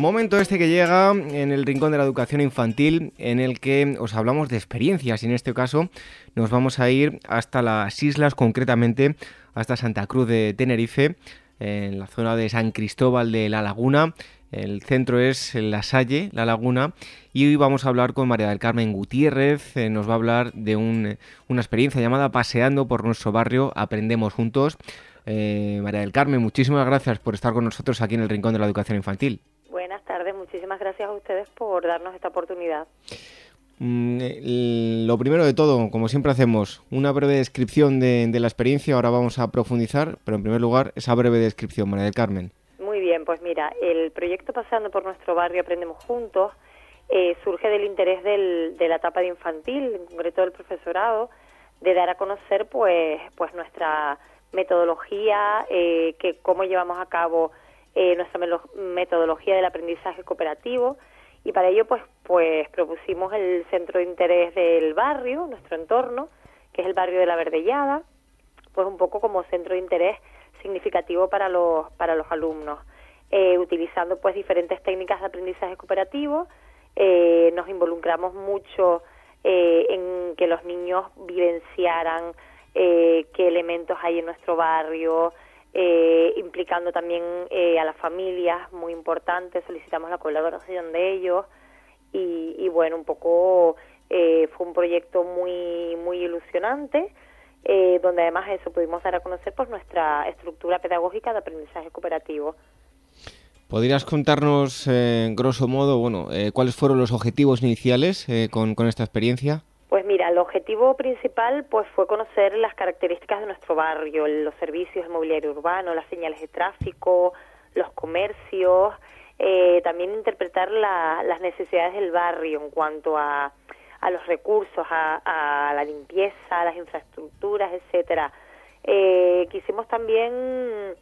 Momento este que llega en el rincón de la educación infantil en el que os hablamos de experiencias y en este caso nos vamos a ir hasta las islas, concretamente hasta Santa Cruz de Tenerife, en la zona de San Cristóbal de la Laguna. El centro es La Salle, La Laguna, y hoy vamos a hablar con María del Carmen Gutiérrez. Eh, nos va a hablar de una experiencia llamada Paseando por nuestro barrio, Aprendemos Juntos. Eh, María del Carmen, muchísimas gracias por estar con nosotros aquí en el Rincón de la Educación Infantil. Tardes, muchísimas gracias a ustedes por darnos esta oportunidad. Mm, eh, lo primero de todo, como siempre hacemos, una breve descripción de, la experiencia, ahora vamos a profundizar, pero en primer lugar, esa breve descripción, María del Carmen. Muy bien, pues mira, el proyecto Paseando por nuestro barrio Aprendemos Juntos eh, surge del interés de la etapa de infantil, en concreto del profesorado, de dar a conocer pues, pues nuestra metodología, eh, que cómo llevamos a cabo eh, nuestra metodología del aprendizaje cooperativo. Y para ello pues pues propusimos el centro de interés del barrio, nuestro entorno, que es el barrio de la Verdellada, pues un poco como centro de interés significativo para los para los alumnos, eh, utilizando pues diferentes técnicas de aprendizaje cooperativo, eh, nos involucramos mucho en que los niños vivenciaran qué elementos hay en nuestro barrio, eh, implicando también eh, a las familias, muy importante, solicitamos la colaboración de ellos y, bueno, un poco eh, fue un proyecto muy, muy ilusionante. donde además eso pudimos dar a conocer pues nuestra estructura pedagógica de aprendizaje cooperativo. ¿Podrías contarnos, grosso modo, bueno, cuáles fueron los objetivos iniciales con, con esta experiencia? El objetivo principal pues fue conocer las características de nuestro barrio, los servicios de mobiliario urbano, las señales de tráfico, los comercios, eh, también interpretar las necesidades del barrio en cuanto a, a los recursos, a, la limpieza, a las infraestructuras, etcétera. Eh, quisimos también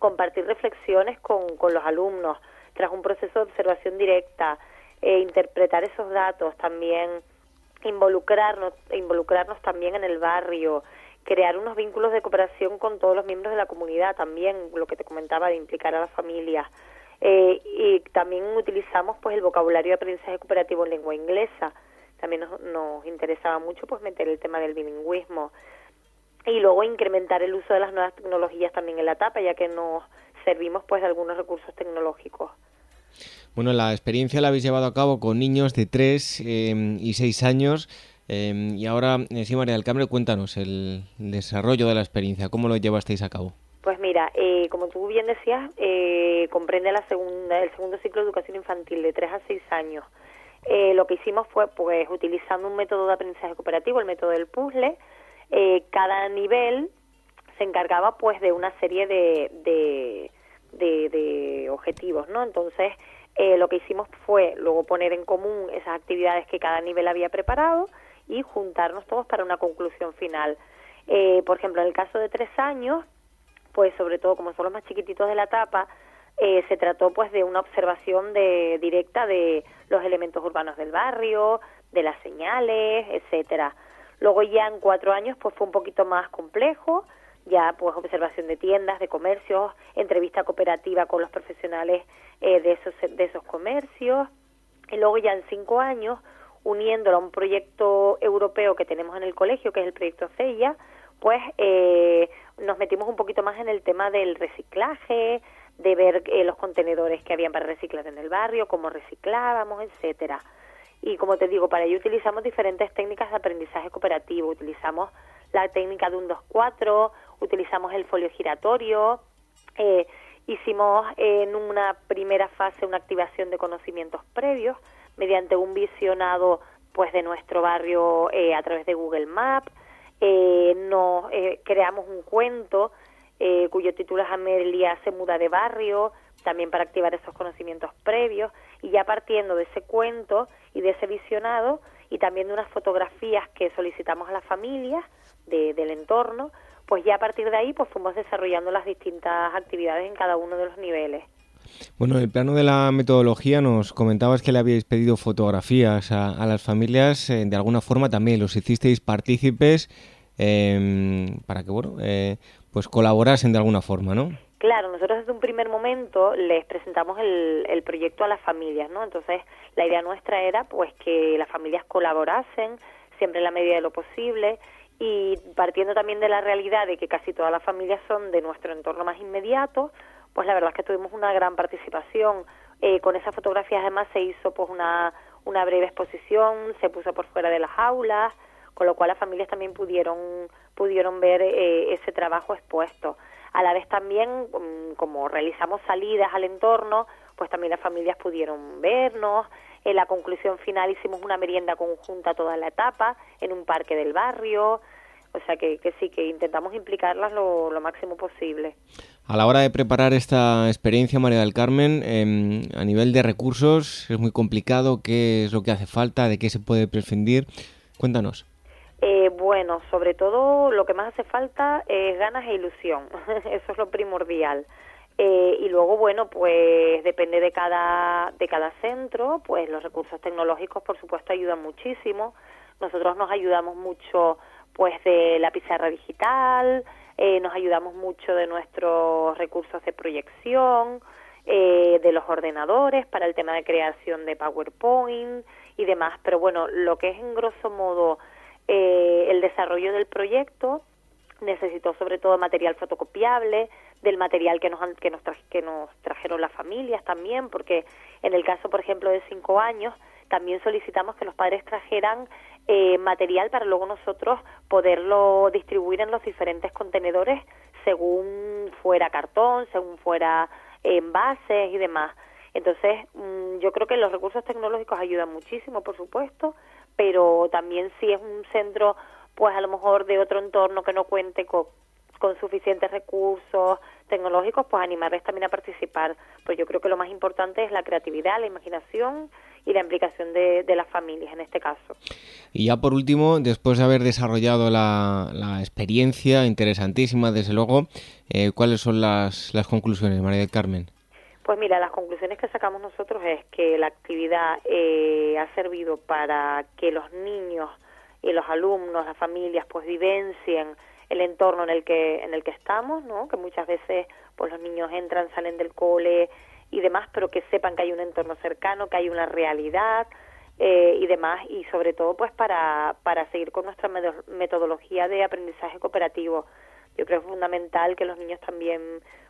compartir reflexiones con, con los alumnos tras un proceso de observación directa, e interpretar esos datos también involucrarnos, involucrarnos también en el barrio, crear unos vínculos de cooperación con todos los miembros de la comunidad también, lo que te comentaba de implicar a la familia. Eh, y también utilizamos pues el vocabulario de aprendizaje cooperativo en lengua inglesa. También nos, nos interesaba mucho pues meter el tema del bilingüismo y luego incrementar el uso de las nuevas tecnologías también en la etapa, ya que nos servimos pues de algunos recursos tecnológicos. Bueno, la experiencia la habéis llevado a cabo con niños de 3 em, y 6 años. Em, y ahora, eh, sí, María del Cambre, cuéntanos el desarrollo de la experiencia, ¿cómo lo llevasteis a cabo? Pues mira, eh, como tú bien decías, eh, comprende la segunda, el segundo ciclo de educación infantil de 3 a 6 años. lo que hicimos fue, pues, utilizando un método de aprendizaje cooperativo, el método del puzzle, cada nivel se encargaba, pues, de una serie de, de, de, de objetivos, ¿no? Entonces, eh, lo que hicimos fue luego poner en común esas actividades que cada nivel había preparado y juntarnos todos para una conclusión final. Eh, por ejemplo, en el caso de tres años, pues sobre todo como son los más chiquititos de la etapa, eh, se trató pues de una observación de, directa de los elementos urbanos del barrio, de las señales, etcétera. Luego ya en cuatro años pues fue un poquito más complejo, ya pues observación de tiendas, de comercios, entrevista cooperativa con los profesionales eh, de, esos, de esos comercios. Y luego ya en cinco años, uniéndolo a un proyecto europeo que tenemos en el colegio, que es el proyecto CEIA, pues eh, nos metimos un poquito más en el tema del reciclaje, de ver eh, los contenedores que habían para reciclar en el barrio, cómo reciclábamos, etcétera. Y como te digo, para ello utilizamos diferentes técnicas de aprendizaje cooperativo. Utilizamos la técnica de un 2-4, utilizamos el folio giratorio, eh, hicimos en una primera fase una activación de conocimientos previos mediante un visionado pues de nuestro barrio eh, a través de Google Maps, eh, nos eh, creamos un cuento eh, cuyo título es Amelia se muda de barrio, también para activar esos conocimientos previos, y ya partiendo de ese cuento y de ese visionado, y también de unas fotografías que solicitamos a las familias del entorno, pues ya a partir de ahí pues fuimos desarrollando las distintas actividades en cada uno de los niveles. Bueno, en el plano de la metodología nos comentabas que le habíais pedido fotografías a, las familias, eh, de alguna forma también los hicisteis partícipes em, para que, bueno, eh, pues colaborasen de alguna forma, ¿no? Claro, nosotros desde un primer momento les presentamos el, el proyecto a las familias, ¿no? Entonces, la idea nuestra era pues que las familias colaborasen siempre en la medida de lo posible y partiendo también de la realidad de que casi todas las familias son de nuestro entorno más inmediato, pues la verdad es que tuvimos una gran participación. Eh, con esas fotografías además se hizo pues una, una breve exposición, se puso por fuera de las aulas, con lo cual las familias también pudieron, pudieron ver eh, ese trabajo expuesto. A la vez también, mm, como realizamos salidas al entorno, pues también las familias pudieron vernos. En la conclusión final hicimos una merienda conjunta toda la etapa en un parque del barrio. O sea que, que sí, que intentamos implicarlas lo, lo, máximo posible. A la hora de preparar esta experiencia, María del Carmen, eh, a nivel de recursos, es muy complicado. ¿Qué es lo que hace falta? ¿De qué se puede prescindir? Cuéntanos. Eh, bueno, sobre todo lo que más hace falta es ganas e ilusión. Eso es lo primordial. Eh, y luego, bueno, pues depende de cada, de cada centro, pues los recursos tecnológicos, por supuesto, ayudan muchísimo. Nosotros nos ayudamos mucho, pues, de la pizarra digital, eh, nos ayudamos mucho de nuestros recursos de proyección, eh, de los ordenadores para el tema de creación de PowerPoint y demás. Pero bueno, lo que es en grosso modo eh, el desarrollo del proyecto necesitó sobre todo material fotocopiable, del material que nos, que, nos que nos trajeron las familias también, porque en el caso, por ejemplo, de cinco años, también solicitamos que los padres trajeran eh, material para luego nosotros poderlo distribuir en los diferentes contenedores según fuera cartón, según fuera envases y demás. Entonces, mm, yo creo que los recursos tecnológicos ayudan muchísimo, por supuesto, pero también si es un centro, pues a lo mejor de otro entorno que no cuente con, con suficientes recursos tecnológicos, pues animarles también a participar. Pues yo creo que lo más importante es la creatividad, la imaginación y la implicación de, de las familias en este caso. Y ya por último, después de haber desarrollado la, la experiencia interesantísima, desde luego, eh, ¿cuáles son las, las conclusiones, María del Carmen? Pues mira, las conclusiones que sacamos nosotros es que la actividad eh, ha servido para que los niños y los alumnos, las familias, pues vivencien el entorno en el que en el que estamos, ¿no? Que muchas veces pues los niños entran, salen del cole y demás, pero que sepan que hay un entorno cercano, que hay una realidad eh, y demás, y sobre todo pues para para seguir con nuestra metodología de aprendizaje cooperativo. Yo creo que es fundamental que los niños también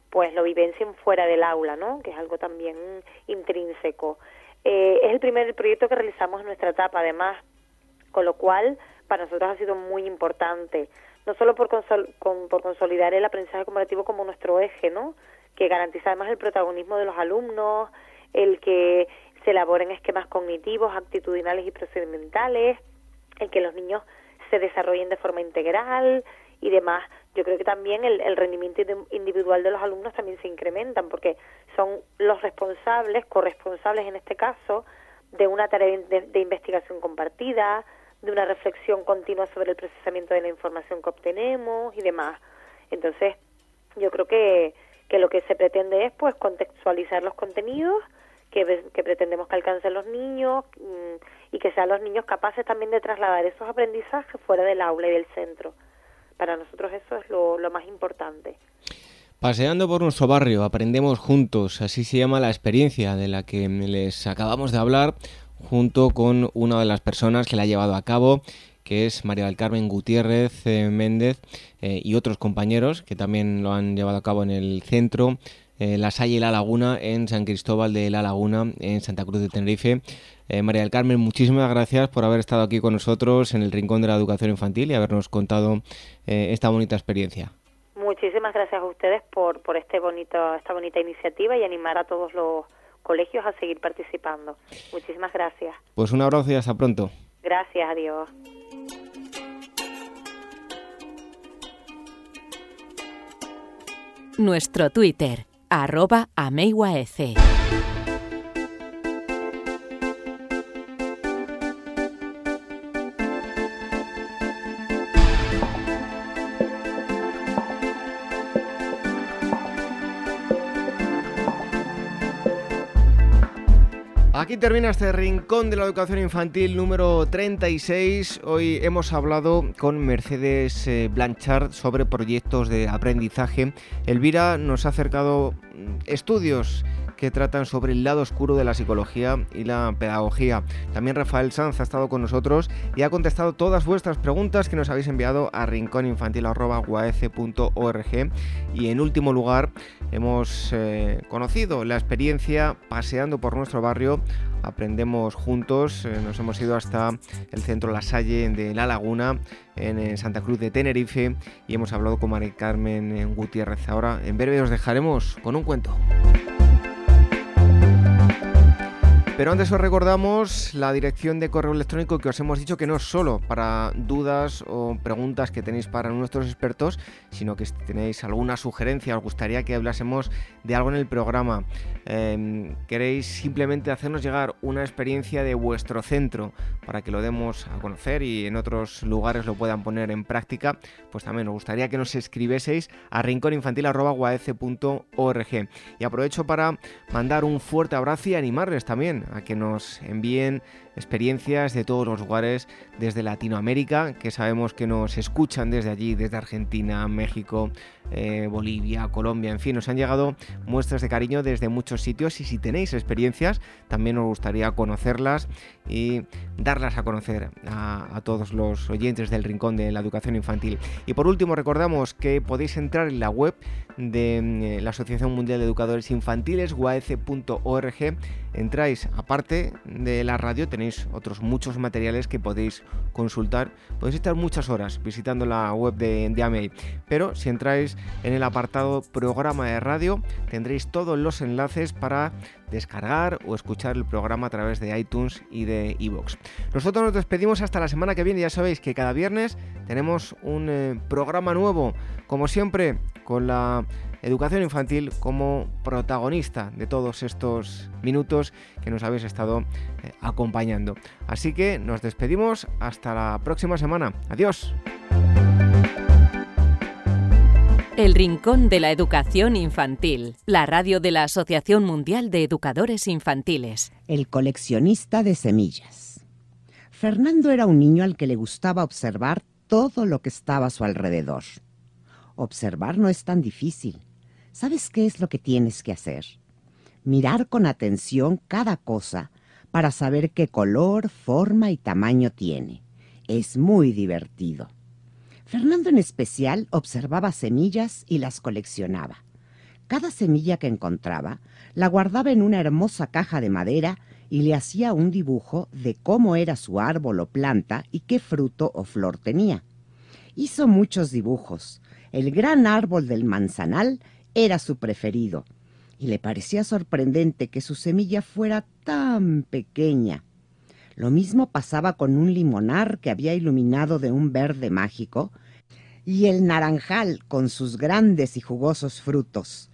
pues lo vivencien fuera del aula, ¿no? Que es algo también intrínseco. Eh, es el primer proyecto que realizamos en nuestra etapa, además, con lo cual para nosotros ha sido muy importante, no solo por, por consolidar el aprendizaje cooperativo como nuestro eje, ¿no? Que garantiza además el protagonismo de los alumnos, el que se elaboren esquemas cognitivos, actitudinales y procedimentales, el que los niños se desarrollen de forma integral y demás yo creo que también el, el, rendimiento individual de los alumnos también se incrementan porque son los responsables, corresponsables en este caso, de una tarea de, de, investigación compartida, de una reflexión continua sobre el procesamiento de la información que obtenemos y demás. Entonces, yo creo que, que lo que se pretende es pues contextualizar los contenidos que, que pretendemos que alcancen los niños mmm, y que sean los niños capaces también de trasladar esos aprendizajes fuera del aula y del centro para nosotros eso es lo, lo más importante. Paseando por nuestro barrio, aprendemos juntos, así se llama la experiencia de la que les acabamos de hablar, junto con una de las personas que la ha llevado a cabo, que es María del Carmen Gutiérrez eh, Méndez eh, y otros compañeros que también lo han llevado a cabo en el centro eh, La Salle y La Laguna en San Cristóbal de La Laguna, en Santa Cruz de Tenerife. María del Carmen, muchísimas gracias por haber estado aquí con nosotros en el Rincón de la Educación Infantil y habernos contado esta bonita experiencia. Muchísimas gracias a ustedes por, por este bonito, esta bonita iniciativa y animar a todos los colegios a seguir participando. Muchísimas gracias. Pues un abrazo y hasta pronto. Gracias, adiós. Nuestro Twitter arroba ameiwaec. Aquí termina este rincón de la educación infantil número 36. Hoy hemos hablado con Mercedes eh, Blanchard sobre proyectos de aprendizaje. Elvira nos ha acercado mm, estudios que tratan sobre el lado oscuro de la psicología y la pedagogía. También Rafael Sanz ha estado con nosotros y ha contestado todas vuestras preguntas que nos habéis enviado a rincóninfantil.org y en último lugar hemos eh, conocido la experiencia paseando por nuestro barrio aprendemos juntos. Eh, nos hemos ido hasta el centro La Salle de La Laguna, en, Santa Cruz de Tenerife, y hemos hablado con María Carmen Gutiérrez. Ahora, en breve, os dejaremos con un cuento. Pero antes os recordamos la dirección de correo electrónico que os hemos dicho que no es solo para dudas o preguntas que tenéis para nuestros expertos, sino que si tenéis alguna sugerencia, os gustaría que hablásemos de algo en el programa, em, queréis simplemente hacernos llegar una experiencia de vuestro centro para que lo demos a conocer y en otros lugares lo puedan poner en práctica, pues también nos gustaría que nos escribieseis a rinconinfantil.org. Y aprovecho para mandar un fuerte abrazo y animarles también a que nos envíen experiencias de todos los lugares desde Latinoamérica, que sabemos que nos escuchan desde allí, desde Argentina, México, eh, Bolivia, Colombia, en fin, nos han llegado muestras de cariño desde muchos sitios y si tenéis experiencias, también nos gustaría conocerlas y darlas a conocer a, todos los oyentes del Rincón de la Educación Infantil. Y por último, recordamos que podéis entrar en la web de eh, la Asociación Mundial de Educadores Infantiles, guaece.org. Entráis, aparte de la radio, tenéis otros muchos materiales que podéis consultar. Podéis estar muchas horas visitando la web de, de pero si entráis en el apartado programa de radio, tendréis todos los enlaces para descargar o escuchar el programa a través de iTunes y de iVoox. Nosotros nos despedimos hasta la semana que viene. Ya sabéis que cada viernes tenemos un eh, programa nuevo, como siempre, con la educación infantil como protagonista de todos estos minutos que nos habéis estado eh, acompañando. Así que nos despedimos hasta la próxima semana. Adiós. El Rincón de la Educación Infantil, la radio de la Asociación Mundial de Educadores Infantiles. El coleccionista de semillas. Fernando era un niño al que le gustaba observar todo lo que estaba a su alrededor. Observar no es tan difícil. ¿Sabes qué es lo que tienes que hacer? Mirar con atención cada cosa para saber qué color, forma y tamaño tiene. Es muy divertido. Fernando en especial observaba semillas y las coleccionaba. Cada semilla que encontraba la guardaba en una hermosa caja de madera y le hacía un dibujo de cómo era su árbol o planta y qué fruto o flor tenía. Hizo muchos dibujos. El gran árbol del manzanal era su preferido, y le parecía sorprendente que su semilla fuera tan pequeña. Lo mismo pasaba con un limonar que había iluminado de un verde mágico, y el naranjal con sus grandes y jugosos frutos,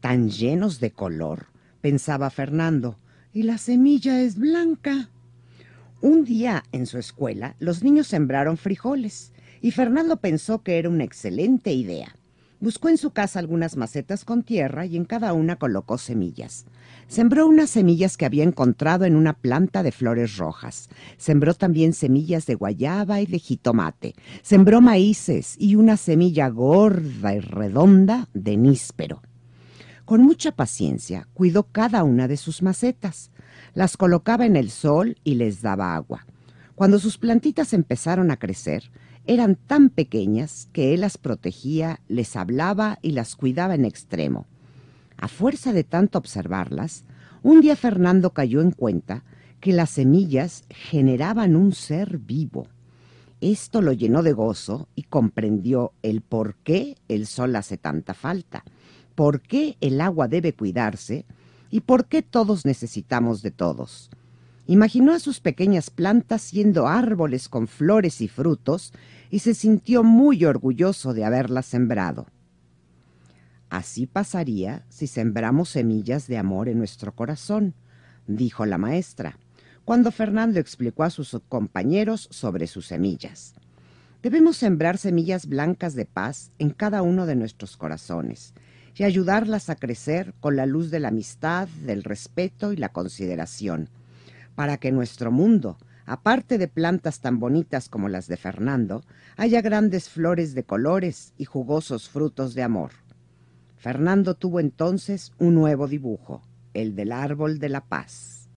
tan llenos de color, pensaba Fernando, y la semilla es blanca. Un día en su escuela los niños sembraron frijoles, y Fernando pensó que era una excelente idea. Buscó en su casa algunas macetas con tierra y en cada una colocó semillas. Sembró unas semillas que había encontrado en una planta de flores rojas. Sembró también semillas de guayaba y de jitomate. Sembró maíces y una semilla gorda y redonda de níspero. Con mucha paciencia cuidó cada una de sus macetas. Las colocaba en el sol y les daba agua. Cuando sus plantitas empezaron a crecer, eran tan pequeñas que él las protegía, les hablaba y las cuidaba en extremo. A fuerza de tanto observarlas, un día Fernando cayó en cuenta que las semillas generaban un ser vivo. Esto lo llenó de gozo y comprendió el por qué el sol hace tanta falta, por qué el agua debe cuidarse y por qué todos necesitamos de todos. Imaginó a sus pequeñas plantas siendo árboles con flores y frutos y se sintió muy orgulloso de haberlas sembrado. Así pasaría si sembramos semillas de amor en nuestro corazón, dijo la maestra, cuando Fernando explicó a sus compañeros sobre sus semillas. Debemos sembrar semillas blancas de paz en cada uno de nuestros corazones y ayudarlas a crecer con la luz de la amistad, del respeto y la consideración para que nuestro mundo, aparte de plantas tan bonitas como las de Fernando, haya grandes flores de colores y jugosos frutos de amor. Fernando tuvo entonces un nuevo dibujo, el del árbol de la paz.